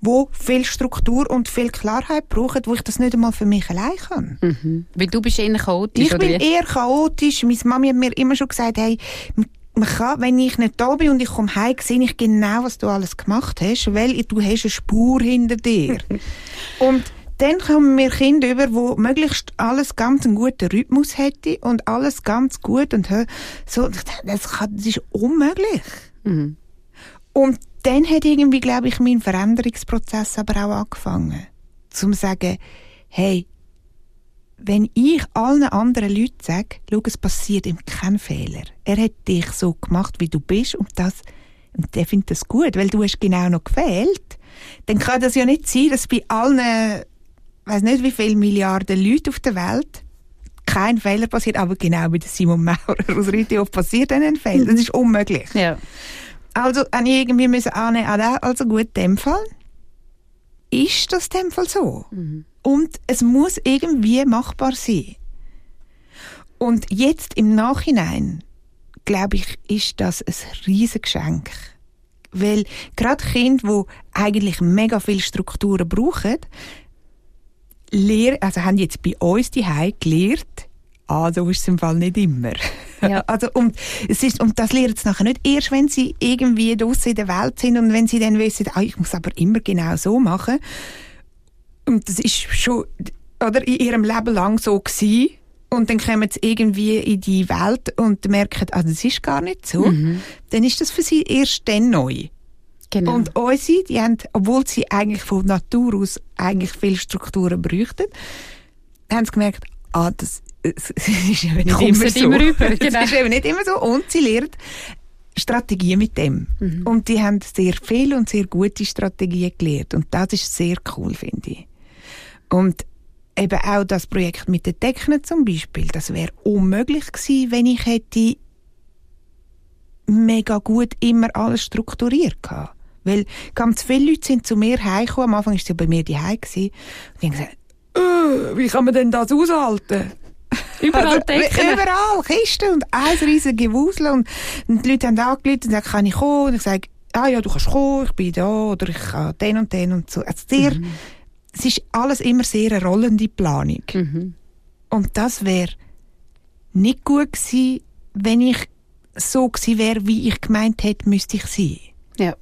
wo viel Struktur und viel Klarheit brauchen, wo ich das nicht einmal für mich allein kann. Mhm. Weil du bist eher chaotisch, Ich bin eher chaotisch. Meine Mami hat mir immer schon gesagt, hey, man kann, wenn ich nicht da bin und ich komme heim, sehe ich genau, was du alles gemacht hast, weil du hast eine Spur hinter dir. und dann kommen wir Kinder über, wo möglichst alles ganz einen guten Rhythmus hätte und alles ganz gut und so. Das, kann, das ist unmöglich. Mhm. Und dann hat irgendwie, glaube ich, mein Veränderungsprozess aber auch angefangen. Zum sagen, hey, wenn ich allen anderen Leuten sage, schau, es passiert ihm kein Fehler. Er hat dich so gemacht, wie du bist und das, und der findet das gut, weil du hast genau noch gefehlt. Dann kann das ja nicht sein, dass bei allen weiß nicht, wie viele Milliarden Leute auf der Welt kein Fehler passiert, aber genau wie Simon Maurer aus Ritiof passiert ein Fehler. Das ist unmöglich. Ja. Also, habe ich irgendwie müssen annehmen, also gut, in dem Fall ist das in dem Fall so. Mhm. Und es muss irgendwie machbar sein. Und jetzt im Nachhinein, glaube ich, ist das ein riesiges Geschenk. Weil gerade Kinder, die eigentlich mega viel Strukturen brauchen, lehr, also haben jetzt bei uns die gelernt, ah, so ist es im Fall nicht immer. Ja. also, und, es ist, und das lernen sie nachher nicht erst, wenn sie irgendwie draussen in der Welt sind und wenn sie dann wissen, ah, ich muss aber immer genau so machen. Und das ist schon, oder, in ihrem Leben lang so gewesen. Und dann kommen sie irgendwie in die Welt und merken, ah, das ist gar nicht so. Mhm. Dann ist das für sie erst dann neu. Genau. Und unsere, die haben, obwohl sie eigentlich von Natur aus eigentlich viele Strukturen bräuchten, haben sie gemerkt, ah, das, das ist eben nicht immer so. Immer rüber, genau. Das ist eben nicht immer so. Und sie lernen Strategien mit dem. Mhm. Und die haben sehr viele und sehr gute Strategien gelernt. Und das ist sehr cool, finde ich. Und eben auch das Projekt mit den Decken zum Beispiel, das wäre unmöglich gewesen, wenn ich hätte mega gut immer alles strukturiert gehabt. Weil ganz viele Leute sind zu mir heimgekommen, am Anfang war ja bei mir die Heim und die haben gesagt, äh, wie kann man denn das aushalten? Überall also, Decken. Überall, Kisten und ein riesiges Gewusel und, und die Leute haben angerufen und gesagt, kann ich kommen? Und ich sage, ah ja, du kannst kommen, ich bin da oder ich kann den und den und so. Also sehr, mhm. es ist alles immer sehr eine rollende Planung. Mhm. Und das wäre nicht gut gewesen, wenn ich so gewesen wäre, wie ich gemeint hätte, müsste ich sein. Ja,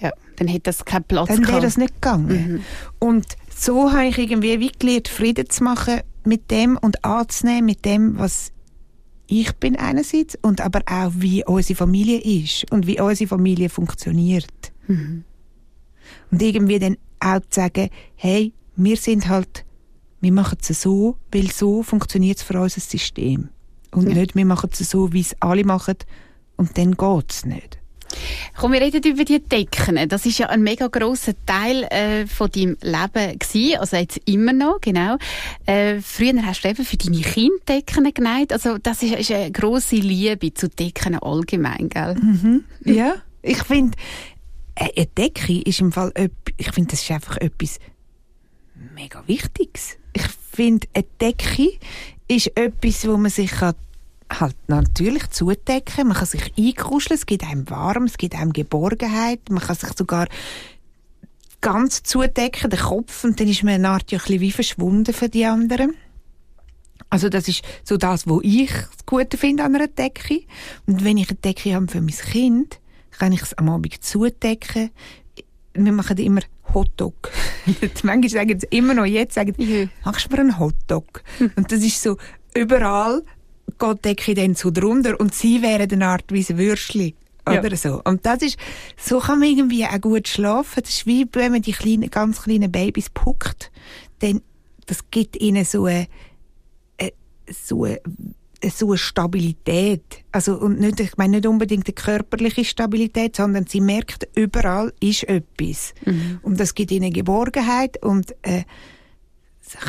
ja. Dann hätte das keinen Platz Dann wäre das nicht gegangen. Mhm. Und so habe ich irgendwie wie gelernt, Frieden zu machen mit dem und anzunehmen mit dem, was ich bin einerseits und aber auch, wie unsere Familie ist und wie unsere Familie funktioniert. Mhm. Und irgendwie dann auch zu sagen, hey, wir sind halt, wir machen es so, weil so funktioniert es für unser System. Und ja. nicht, wir machen es so, wie es alle machen und dann geht es nicht. Komm, wir reden über die Decken. Das ist ja ein mega grosser Teil äh, von deinem Leben gewesen, also jetzt immer noch, genau. Äh, früher hast du eben für deine Kinder Decken genäht. Also das ist, ist eine grosse Liebe zu Decken allgemein, gell? Mhm. Ja, ich finde, äh, eine Decke ist im Fall, ich finde, das ist einfach etwas mega Wichtiges. Ich finde, eine Decke ist etwas, wo man sich kann halt natürlich zudecken. Man kann sich einkuscheln, es gibt einem warm, es gibt einem Geborgenheit. Man kann sich sogar ganz zudecken, den Kopf, und dann ist man eine Art ja ein bisschen wie verschwunden für die anderen. Also das ist so das, was ich das Gute finde an einer Decke. Und wenn ich eine Decke habe für mein Kind, kann ich es am Abend zudecken. Wir machen immer Hotdog. Manchmal sagen sie immer noch jetzt, sagen, machst du mir einen Hotdog? Und das ist so überall geht Decke dann so drunter und sie wären eine Art wie ein Würstchen. Oder ja. so. Und das ist, so kann man irgendwie auch gut schlafen. Das ist wie, wenn man die kleinen, ganz kleinen Babys puckt, dann, das gibt ihnen so eine, eine so eine, so eine Stabilität. Also, und nicht, ich meine nicht unbedingt eine körperliche Stabilität, sondern sie merkt, überall ist etwas. Mhm. Und das gibt ihnen Geborgenheit und, äh,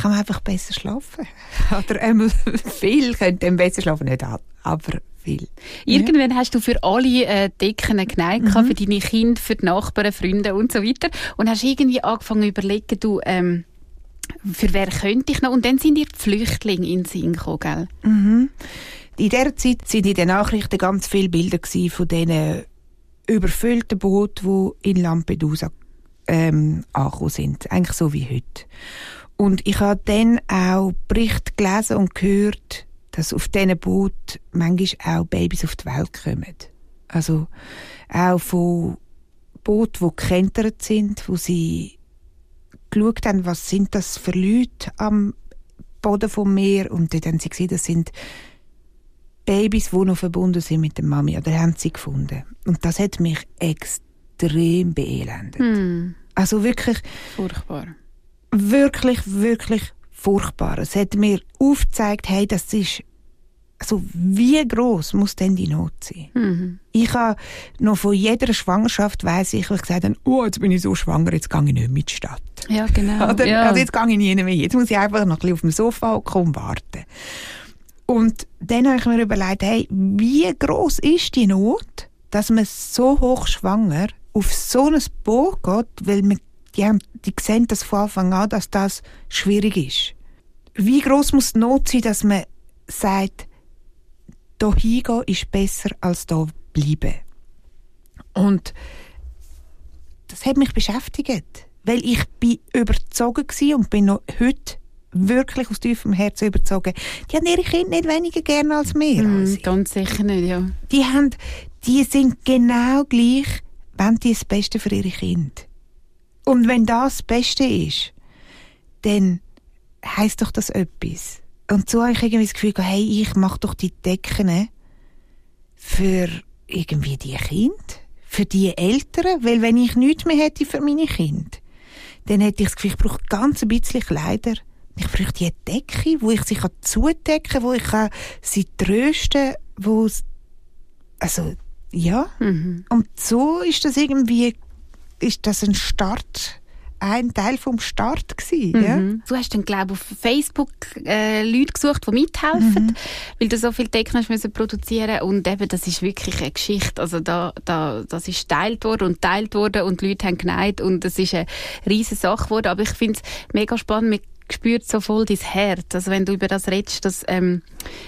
kann man einfach besser schlafen. Oder einmal viel könnte man besser schlafen, nicht aber viel. Irgendwann ja. hast du für alle äh, Decken geneigt, mhm. für deine Kinder, für die Nachbarn, Freunde und so weiter. Und hast irgendwie angefangen zu überlegen, du, ähm, für wer könnte ich noch? Und dann sind die Flüchtlinge in den Sinn gekommen, gell? Mhm. In dieser Zeit sind in den Nachrichten ganz viele Bilder von diesen überfüllten Booten, die in Lampedusa ähm, angekommen sind. Eigentlich so wie heute. Und ich habe dann auch Berichte gelesen und gehört, dass auf diesen Booten manchmal auch Babys auf die Welt kommen. Also auch von Booten, die gekentert sind, wo sie geschaut haben, was sind das für Leute am Boden vom Meer und dann haben sie gesehen, das sind Babys, die noch verbunden sind mit der Mami, oder haben sie gefunden. Und das hat mich extrem beelendet. Hm. Also wirklich... Furchtbar wirklich, wirklich furchtbar. Es hat mir aufgezeigt, hey, das ist also wie groß muss denn die Not sein? Mhm. Ich habe noch von jeder Schwangerschaft weiß ich, ich gesagt habe, oh, jetzt bin ich so schwanger, jetzt gehe ich nicht mit in die Stadt. Ja, genau. Oder, ja. Also jetzt gehe ich nie mehr. Jetzt muss ich einfach noch ein bisschen auf dem Sofa kommen und warten. Und dann habe ich mir überlegt, hey, wie groß ist die Not, dass man so hoch schwanger auf so ein Boot geht, weil man die, haben, die sehen das von Anfang an, dass das schwierig ist. Wie groß muss die Not sein, dass man sagt, da hingehen ist besser als da bleiben? Und das hat mich beschäftigt, weil ich bin überzogen und bin noch heute wirklich aus tiefem Herzen überzogen. Die haben ihre Kinder nicht weniger gerne als wir. Mm, ganz sicher nicht, ja. Die, haben, die sind genau gleich, wenn die das Beste für ihre Kinder. Und wenn das das Beste ist, dann heisst doch das etwas. Und so habe ich irgendwie das Gefühl, hey, ich mache doch die Decken für irgendwie die Kinder, für die Eltern, weil wenn ich nichts mehr hätte für meine Kinder, dann hätte ich das Gefühl, ich brauche ganz ein bisschen Kleider. Ich brauche die Decke, wo ich sie zudecken kann, wo ich sie trösten kann, wo also, ja. Mhm. Und so ist das irgendwie ist das ein Start ein Teil vom Start gewesen. Mhm. Ja? Du hast dann, glaube auf Facebook äh, Leute gesucht, die mithelfen, mhm. weil du so viel Decken hast müssen produzieren und eben, das ist wirklich eine Geschichte. Also da, da, das ist teilt worden und teilt worden und die Leute haben geneigt und es ist eine riesige Sache geworden. Aber ich finde es mega spannend, spürt so voll dein Herz. Also wenn du über das redest, das, ähm,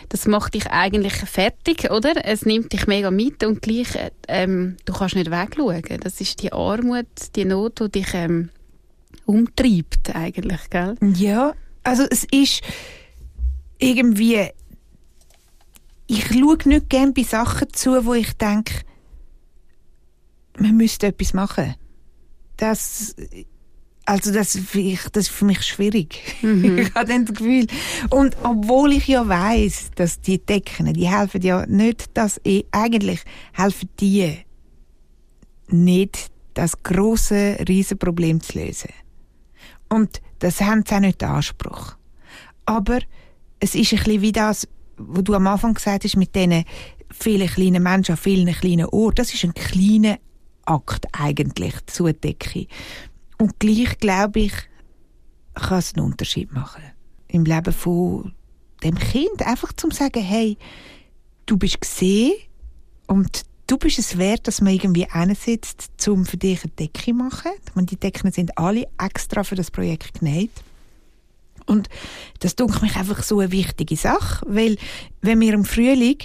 das macht dich eigentlich fertig, oder? Es nimmt dich mega mit und gleich, ähm, du kannst nicht wegschauen. Das ist die Armut, die Not, die dich ähm, umtreibt eigentlich, gell? Ja, also es ist irgendwie, ich schaue nicht gerne bei Sachen zu, wo ich denke, man müsste etwas machen. Das also das, ich, das ist für mich schwierig. Mhm. ich habe das Gefühl. Und obwohl ich ja weiß, dass die Decken, die helfen ja nicht, dass ich, eigentlich helfen die nicht, das große Riesenproblem zu lösen. Und das haben sie auch nicht den Anspruch. Aber es ist ein bisschen wie das, was du am Anfang gesagt hast, mit diesen vielen kleinen Menschen an vielen kleinen Orten. Das ist ein kleiner Akt eigentlich, zur Decke. Und gleich glaube ich, kann es einen Unterschied machen. Im Leben von dem Kind. Einfach zum sagen, hey, du bist gesehen und du bist es wert, dass man irgendwie einsitzt, um für dich eine Decke zu machen. meine, die Decken sind alle extra für das Projekt genäht. Und das dunkelt mich einfach so eine wichtige Sache, weil wenn wir im Frühling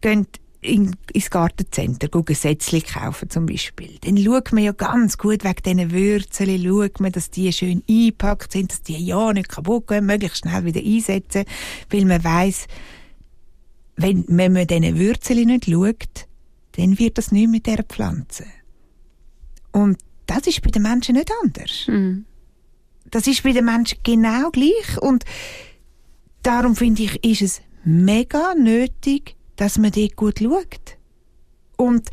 gehen in, ins Gartencenter Gesetzli kaufen zum Beispiel, dann schaut man ja ganz gut wegen diesen Würzeln, schaut man, dass die schön eingepackt sind, dass die ja nicht kaputt gehen, möglichst schnell wieder einsetzen, weil man weiß, wenn, wenn man diesen Würzeln nicht schaut, dann wird das nicht mit dieser Pflanze. Und das ist bei den Menschen nicht anders. Mhm. Das ist bei den Menschen genau gleich und darum finde ich, ist es mega nötig, dass man dort gut schaut. Und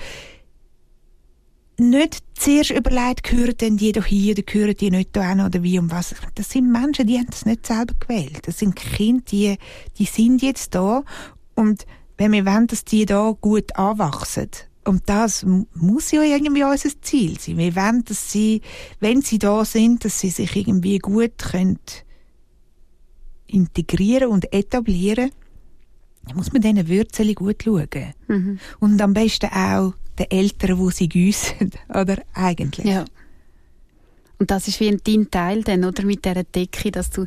nicht zuerst überlegt, gehören denn die doch hier oder gehören die nicht da hin oder wie und was. Das sind Menschen, die haben das nicht selber gewählt. Das sind Kinder, die, die sind jetzt da und wenn wir wollen, dass die da gut anwachsen, und das muss ja irgendwie unser Ziel sein. Wir wollen, dass sie, wenn sie da sind, dass sie sich irgendwie gut können integrieren und etablieren da muss man diesen Würzeln gut schauen. Mhm. Und am besten auch den Eltern, die sie gießen, oder? Eigentlich. Ja. Und das ist wie ein dein Teil dann, oder? Mit dieser Decke, dass du,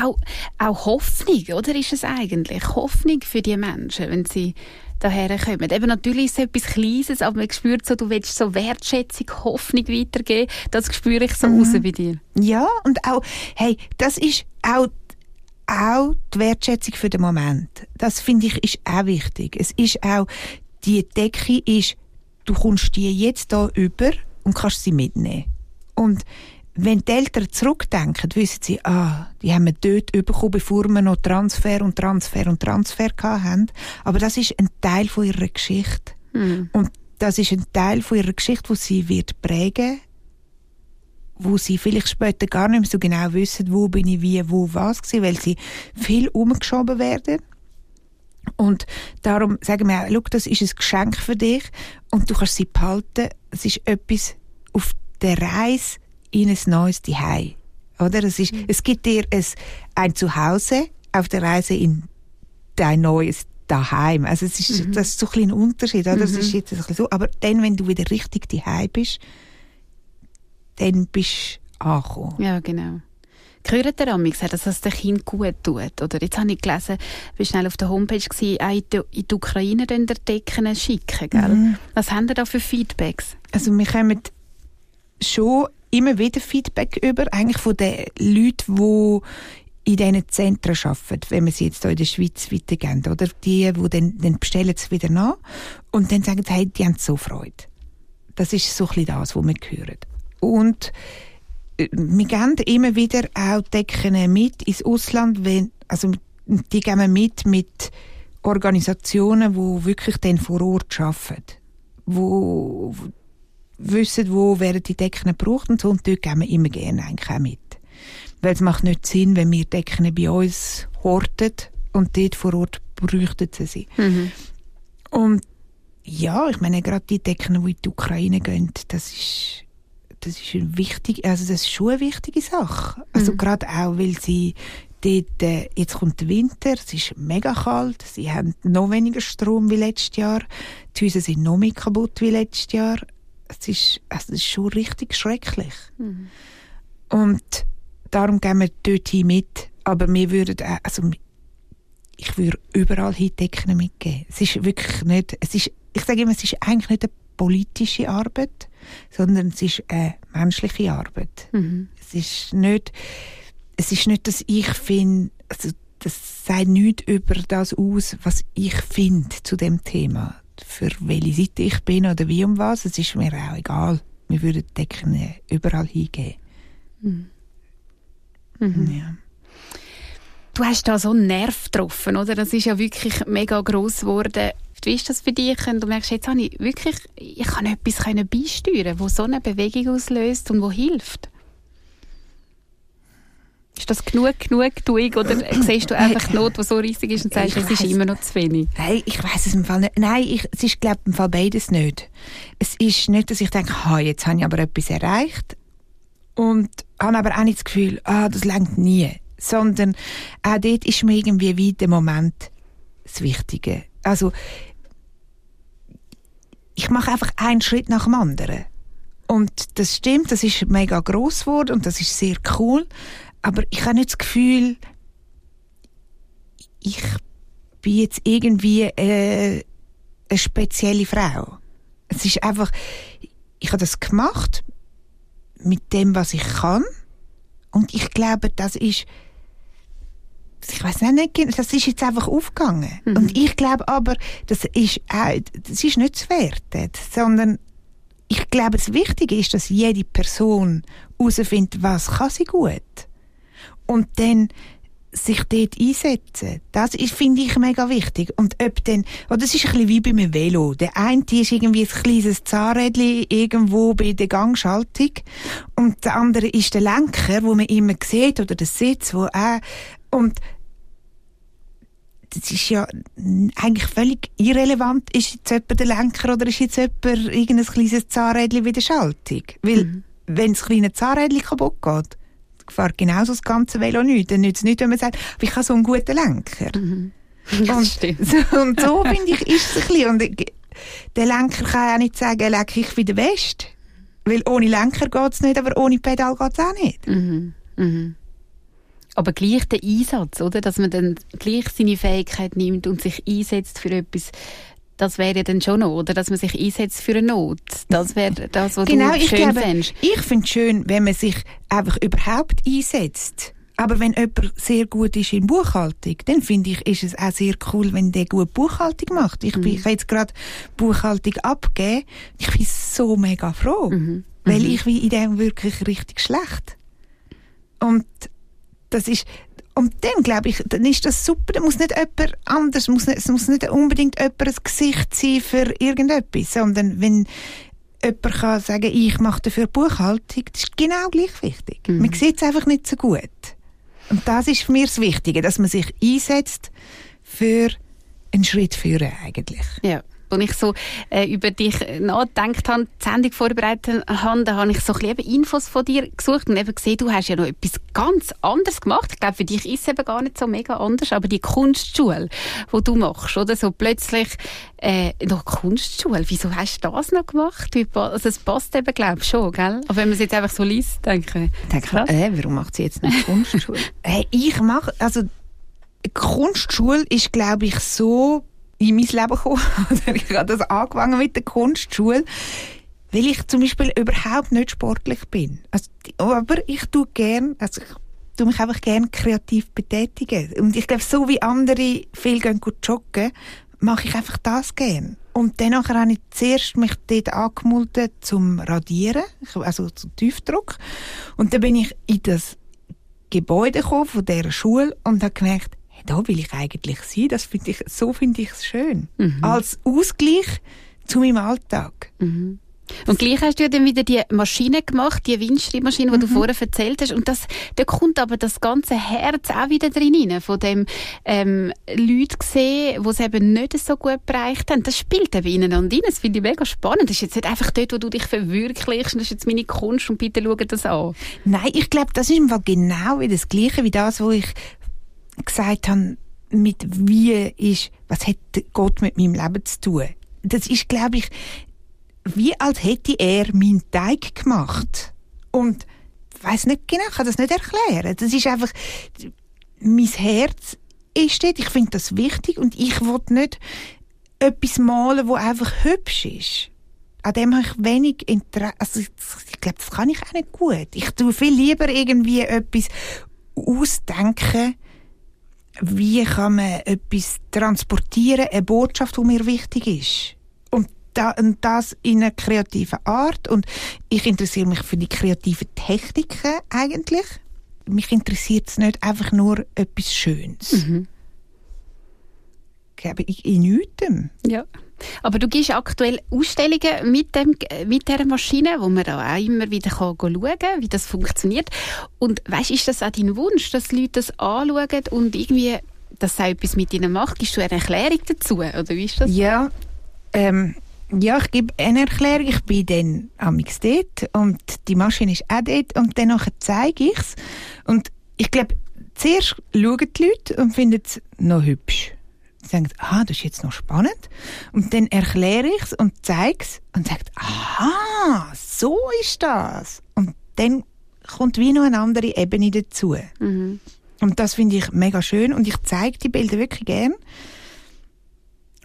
auch, auch Hoffnung, oder? Ist es eigentlich? Hoffnung für die Menschen, wenn sie daher kommen. Eben natürlich ist es etwas Kleines, aber man spürt so, du willst so Wertschätzung, Hoffnung weitergeben. Das spüre ich so mhm. raus bei dir. Ja, und auch, hey, das ist auch auch die Wertschätzung für den Moment. Das finde ich ist auch wichtig. Es ist auch, die Decke ist, du kommst die jetzt da über und kannst sie mitnehmen. Und wenn die Eltern zurückdenken, wissen sie, ah, die haben wir dort bekommen, bevor wir noch Transfer und Transfer und Transfer hatten. Aber das ist ein Teil von ihrer Geschichte. Mhm. Und das ist ein Teil von ihrer Geschichte, wo sie wird prägen wo sie vielleicht später gar nicht mehr so genau wissen, wo bin ich wie, wo was gewesen, weil sie viel umgeschoben werden. Und darum sagen wir, schau, das ist ein Geschenk für dich und du kannst sie behalten. Es ist etwas auf der Reise in ein neues Zuhause. Oder? Es, ist, mhm. es gibt dir ein, ein Zuhause auf der Reise in dein neues daheim. Also es ist, mhm. das ist so ein, ein Unterschied, oder? Mhm. Das ist jetzt ein so. Aber dann, wenn du wieder richtig daheim bist, dann bist du angekommen. Ja, genau. Gehört der Amix, dass es dem Kind gut tut? Oder jetzt habe ich gelesen, ich war schnell auf der Homepage, gewesen, auch in die, in die Ukraine den Decken schicken, gell? Mhm. Was haben ihr da für Feedbacks? Also wir kommen schon immer wieder Feedback über, eigentlich von den Leuten, die in diesen Zentren arbeiten, wenn wir sie jetzt hier in der Schweiz weitergeben, oder? Die, die dann, dann bestellen es wieder nach und dann sagen sie, hey, die haben so Freude. Das ist so ein das, was wir hören. Und äh, wir geben immer wieder auch Decken mit ins Ausland, wenn, also die geben wir mit mit Organisationen, die wirklich dann vor Ort arbeiten, wo wissen, wo werden die Decken gebraucht und so, und dort geben wir immer gerne eigentlich auch mit. Weil es macht nicht Sinn, wenn wir Decken bei uns horten und dort vor Ort bräuchten sie sie. Mhm. Und ja, ich meine, gerade die Decken, die in die Ukraine gehen, das ist das ist eine wichtige, also das ist schon eine wichtige Sache. Also mhm. gerade auch, weil sie dort, äh, jetzt kommt der Winter, es ist mega kalt, sie haben noch weniger Strom wie letztes Jahr, die Häuser sind noch mehr kaputt wie letztes Jahr. Es ist, es ist schon richtig schrecklich. Mhm. Und darum gehen wir dort hin mit, aber wir würden, auch, also ich würde überall Decken mitgeben. Es ist wirklich nicht, es ist, ich sage immer, es ist eigentlich nicht eine politische Arbeit, sondern es ist eine menschliche Arbeit. Mhm. Es ist nicht, es ist nicht, dass ich finde, also das sagt nichts über das aus, was ich finde zu dem Thema. Für welche Seite ich bin oder wie um was, es ist mir auch egal. Wir würden Decken überall hingehen. Mhm. Mhm. Ja. Du hast da so einen Nerv getroffen, oder? Das ist ja wirklich mega gross geworden. Wie ist das für dich? Und du merkst, jetzt habe ich wirklich, ich kann etwas beisteuern, wo so eine Bewegung auslöst und wo hilft. Ist das genug, genug oder siehst du einfach die Not, die so riesig ist und sagst, es ist immer noch zu wenig? Nein, ich weiß es im Fall nicht. Nein, ich, es ist glaube ich im Fall beides nicht. Es ist nicht, dass ich denke, ha, jetzt habe ich aber etwas erreicht und habe aber auch nicht das Gefühl, ah, das längt nie. Sondern auch dort ist mir irgendwie wie der Moment das Wichtige. Also, ich mache einfach einen Schritt nach dem anderen. Und das stimmt, das ist mega groß geworden und das ist sehr cool. Aber ich habe nicht das Gefühl, ich bin jetzt irgendwie äh, eine spezielle Frau. Es ist einfach, ich habe das gemacht mit dem, was ich kann. Und ich glaube, das ist, ich weiß nicht, das ist jetzt einfach aufgegangen. Mhm. Und ich glaube aber, das ist, auch, das ist nicht zu werten, sondern ich glaube, das Wichtige ist, dass jede Person herausfindet, was kann sie gut und dann sich dort einsetzen. Das ist, finde ich, mega wichtig. Und ob dann, oder das ist ein bisschen wie beim Velo. Der eine ist irgendwie ein kleines Zahnrädchen irgendwo bei der Gangschaltung und der andere ist der Lenker, wo man immer sieht, oder der Sitz, wo auch, und das ist ja eigentlich völlig irrelevant, ist jetzt jemand der Lenker oder ist jetzt jemand irgendein kleines Zahnrädchen wie der Schaltung. Weil, mhm. wenn das kleine Zahnrädchen kaputt geht, fährt genauso das ganze Velo nicht. Dann nützt es nicht, wenn man sagt, ich habe so einen guten Lenker. Mhm. Und, so, und so, finde ich, ist es ein bisschen. Und der Lenker kann auch nicht sagen, lenke ich wie der West. Weil ohne Lenker geht es nicht, aber ohne Pedal geht es auch nicht. Mhm. Mhm. Aber gleich der Einsatz, oder? Dass man dann gleich seine Fähigkeit nimmt und sich einsetzt für etwas, das wäre dann schon noch, oder? Dass man sich einsetzt für eine Not. Das wäre das, was genau, du schön glaube, fändest. Ich finde es schön, wenn man sich einfach überhaupt einsetzt. Aber wenn jemand sehr gut ist in Buchhaltung, dann finde ich, ist es auch sehr cool, wenn der gut Buchhaltung macht. Ich, bin, mhm. ich habe jetzt gerade Buchhaltung abgegeben. Ich bin so mega froh, mhm. weil mhm. ich bin in dem wirklich richtig schlecht. Und das ist, und dann glaube ich, dann ist das super. Da muss nicht jemand anders, muss nicht, es muss nicht unbedingt jemand ein Gesicht sein für irgendetwas, sondern wenn jemand kann sagen, ich mache dafür Buchhaltung, das ist genau gleich wichtig. Mhm. Man sieht es einfach nicht so gut. Und das ist für mich das Wichtige, dass man sich einsetzt für einen Schritt führen eigentlich. Ja als ich so äh, über dich nachgedacht habe, die Sendung vorbereitet habe, da habe ich so ein bisschen Infos von dir gesucht und eben gesehen, du hast ja noch etwas ganz anderes gemacht. Ich glaube, für dich ist es eben gar nicht so mega anders, aber die Kunstschule, die du machst, oder? So plötzlich äh, noch Kunstschule, wieso hast du das noch gemacht? Also es passt eben, glaube ich, schon, gell? Aber wenn man es jetzt einfach so liest, denke ich, denke, äh, warum macht sie jetzt noch Kunstschule? hey, ich mache, also Kunstschule ist, glaube ich, so in mein Leben gekommen. ich habe das angefangen mit der Kunstschule, weil ich zum Beispiel überhaupt nicht sportlich bin. Also, aber ich tue gern, also ich tue mich einfach gern kreativ betätigen. Und ich glaube, so wie andere viel gehen gut joggen, mache ich einfach das gern. Und dann habe ich zuerst mich dort angemeldet zum Radieren, also zum Tiefdruck. Und dann bin ich in das Gebäude gekommen von dieser Schule und habe gemerkt, da will ich eigentlich sein. Das finde ich, so finde ich es schön. Mhm. Als Ausgleich zu meinem Alltag. Mhm. Und gleich hast du ja dann wieder die Maschine gemacht, die Windschreibmaschine, die mhm. du vorher erzählt hast. Und das, da kommt aber das ganze Herz auch wieder drin rein, von dem ähm, Leute sehen, die es eben nicht so gut bereicht haben. Das spielt eben ineinander rein. Das finde ich mega spannend. Das ist jetzt nicht einfach dort, wo du dich verwirklichst. Das ist jetzt meine Kunst und bitte schau das an. Nein, ich glaube, das ist einfach genau wie das Gleiche wie das, was ich gesagt habe, mit wie ist, was hat Gott mit meinem Leben zu tun? Das ist, glaube ich, wie als hätte er meinen Teig gemacht. Und ich weiß nicht genau, ich kann das nicht erklären. Das ist einfach, mein Herz ist dort, ich finde das wichtig und ich will nicht etwas malen, wo einfach hübsch ist. An dem habe ich wenig Interesse. Also ich, glaube, das kann ich auch nicht gut. Ich tue viel lieber irgendwie etwas ausdenken, wie kann man etwas transportieren, eine Botschaft, die mir wichtig ist. Und, da, und das in einer kreativen Art. Und ich interessiere mich für die kreativen Techniken eigentlich. Mich interessiert es nicht einfach nur etwas Schönes. Mhm. Ich in nichts. Ja. Aber du gehst aktuell Ausstellungen mit, dem, mit dieser Maschine, wo man auch immer wieder schauen kann, wie das funktioniert. Und weißt, ist das auch dein Wunsch, dass Leute das anschauen und irgendwie das auch etwas mit ihnen macht? Gibst du eine Erklärung dazu? Oder wie ist das? Ja, ähm, ja, ich gebe eine Erklärung. Ich bin dann am dort und die Maschine ist auch dort und dann zeige ich es. Und ich glaube, zuerst schauen die Leute und finden es noch hübsch sagen, ah, das ist jetzt noch spannend. Und dann erkläre ich es und zeige es und sage, aha, so ist das. Und dann kommt wie noch eine andere Ebene dazu. Mhm. Und das finde ich mega schön und ich zeige die Bilder wirklich gern.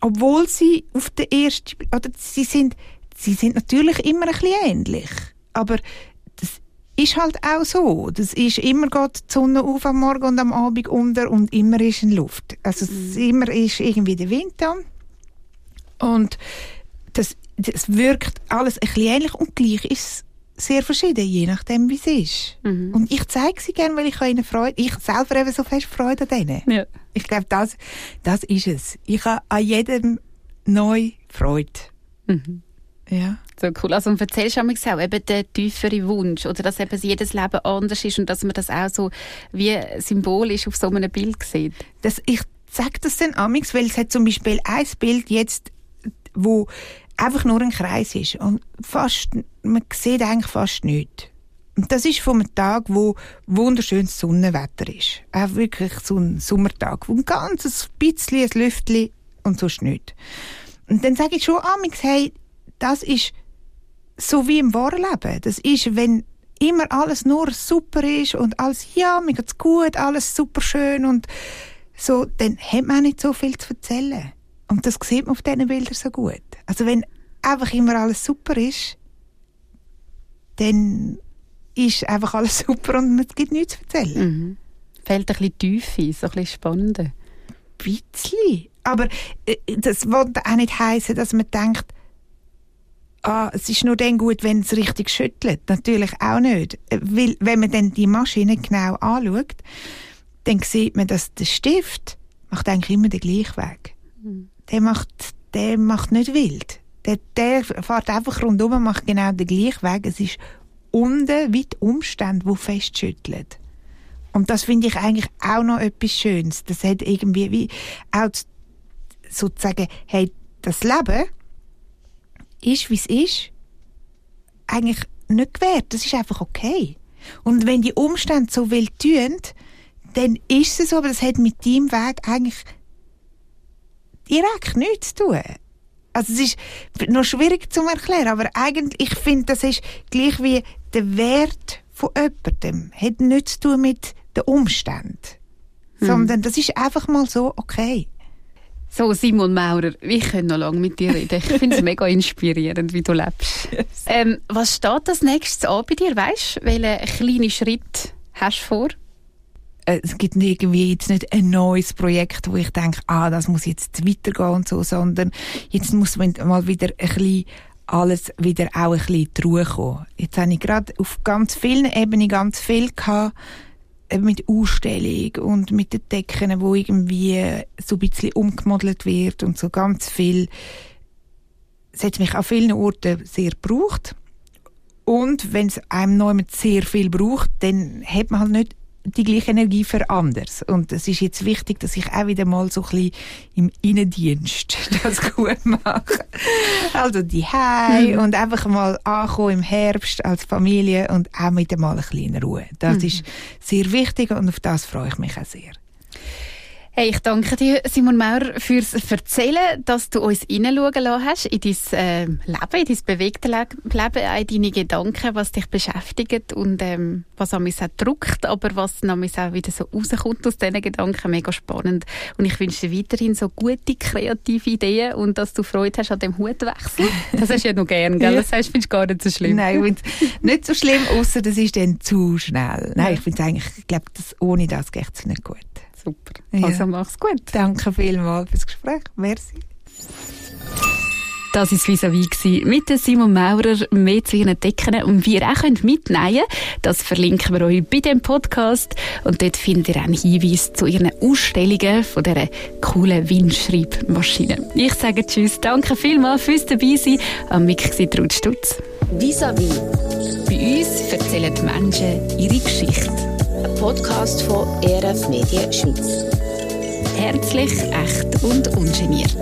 Obwohl sie auf der ersten, oder sie sind, sie sind natürlich immer ein bisschen ähnlich. Aber ist halt auch so. Das ist immer geht die Sonne auf am Morgen und am Abend unter und immer ist in Luft. Also mhm. immer ist irgendwie der Wind da. Und das, das wirkt alles ein bisschen ähnlich und gleich ist es sehr verschieden, je nachdem, wie es ist. Mhm. Und ich zeige sie gerne, weil ich ihnen Freude, ich selber eben so fest Freude an denen. Ja. Ich glaube, das, das ist es. Ich habe an jedem neu Freude. Mhm. Ja. So cool. Also, und erzählst du auch eben den tieferen Wunsch oder dass eben jedes Leben anders ist und dass man das auch so wie symbolisch auf so einem Bild sieht? Das, ich sage das dann amix, weil es hat zum Beispiel ein Bild jetzt, wo einfach nur ein Kreis ist und fast, man sieht eigentlich fast nichts. Und das ist von einem Tag, wo wunderschönes Sonnenwetter ist. Auch wirklich so ein Sommertag, wo ein ganzes bisschen, ein Lüftchen und sonst nichts. Und dann sage ich schon amix, hey, das ist so wie im wahren Leben. Das ist, wenn immer alles nur super ist und alles, ja, mir geht's gut, alles super schön und so, dann hat man auch nicht so viel zu erzählen. Und das sieht man auf diesen Bildern so gut. Also wenn einfach immer alles super ist, dann ist einfach alles super und es gibt nichts zu erzählen. Mhm. Fällt ein bisschen Tiefe, so ein bisschen spannender. Ein bisschen. Aber äh, das wollte auch nicht heißen, dass man denkt, ah, es ist nur dann gut, wenn es richtig schüttelt. Natürlich auch nicht. Weil, wenn man dann die Maschine genau anschaut, dann sieht man, dass der Stift macht eigentlich immer den gleichen Weg. Mhm. Der macht, der macht nicht wild. Der, der fährt einfach rundum, macht genau den gleichen Weg. Es ist unten wie die Umstände, die festschütteln. Und das finde ich eigentlich auch noch etwas Schönes. Das hat irgendwie wie auch sozusagen, hey, das Leben ist, wie es ist, eigentlich nicht gewährt. Das ist einfach okay. Und wenn die Umstände so will tun, dann ist es so, aber das hat mit deinem Weg eigentlich direkt nichts zu tun. Also es ist noch schwierig zu erklären, aber eigentlich, ich finde, das ist gleich wie der Wert von jemandem. Hat nichts zu tun mit den Umständen. Hm. Sondern das ist einfach mal so okay. So, Simon Maurer, ich könnte noch lange mit dir reden. Ich finde es mega inspirierend, wie du lebst. Ähm, was steht als nächstes an bei dir? Weißt du, welchen kleinen Schritt hast du vor? Äh, es gibt irgendwie jetzt nicht ein neues Projekt, wo ich denke, ah, das muss jetzt weitergehen und so, sondern jetzt muss man mal wieder ein bisschen alles wieder auch ein bisschen in die Ruhe kommen. Jetzt habe ich gerade auf ganz vielen Ebenen ganz viel gehabt, mit Ausstellung und mit den Decken, wo irgendwie so ein bisschen umgemodelt wird und so ganz viel es hat mich an vielen Orten sehr gebraucht. Und wenn es einem noch sehr viel braucht, dann hat man halt nicht die gleiche Energie für anders. Und es ist jetzt wichtig, dass ich auch wieder mal so ein bisschen im Innendienst das gut mache. Also die Hei mhm. und einfach mal ankommen im Herbst als Familie und auch mit mal ein bisschen in Ruhe. Das mhm. ist sehr wichtig und auf das freue ich mich auch sehr. Hey, ich danke dir, Simon Maurer, fürs Erzählen, dass du uns hineinschauen lassen hast in dein äh, Leben, in dein bewegtes Leben, in deine Gedanken, was dich beschäftigt und ähm, was an mich auch druckt, aber was an mich auch wieder so rauskommt aus diesen Gedanken. Mega spannend. Und ich wünsche dir weiterhin so gute, kreative Ideen und dass du Freude hast an dem Hutwechsel. Das hast du ja noch gern, gell? Das heißt, findest du gar nicht so schlimm. Nein, ich finde nicht so schlimm, außer das ist dann zu schnell. Nein, ich finde es eigentlich, ich glaube, ohne das geht es nicht gut. Super. Ja. Also mach's gut. Danke vielmals fürs Gespräch. Merci. Das war vis-à-vis mit Simon Maurer, mehr zu ihren Decken. Und wie ihr auch mitnehmen könnt, das verlinken wir euch bei dem Podcast. Und dort findet ihr auch einen Hinweis zu ihren Ausstellungen von dieser coolen Windschreibmaschine. Ich sage Tschüss, danke vielmals fürs Dabeisein. Am Mic war Ruth Stutz. Vis-à-vis. Bei uns erzählen die Menschen ihre Geschichte. Ein Podcast von ERF Medien Schweiz. Herzlich, echt und ungeniert.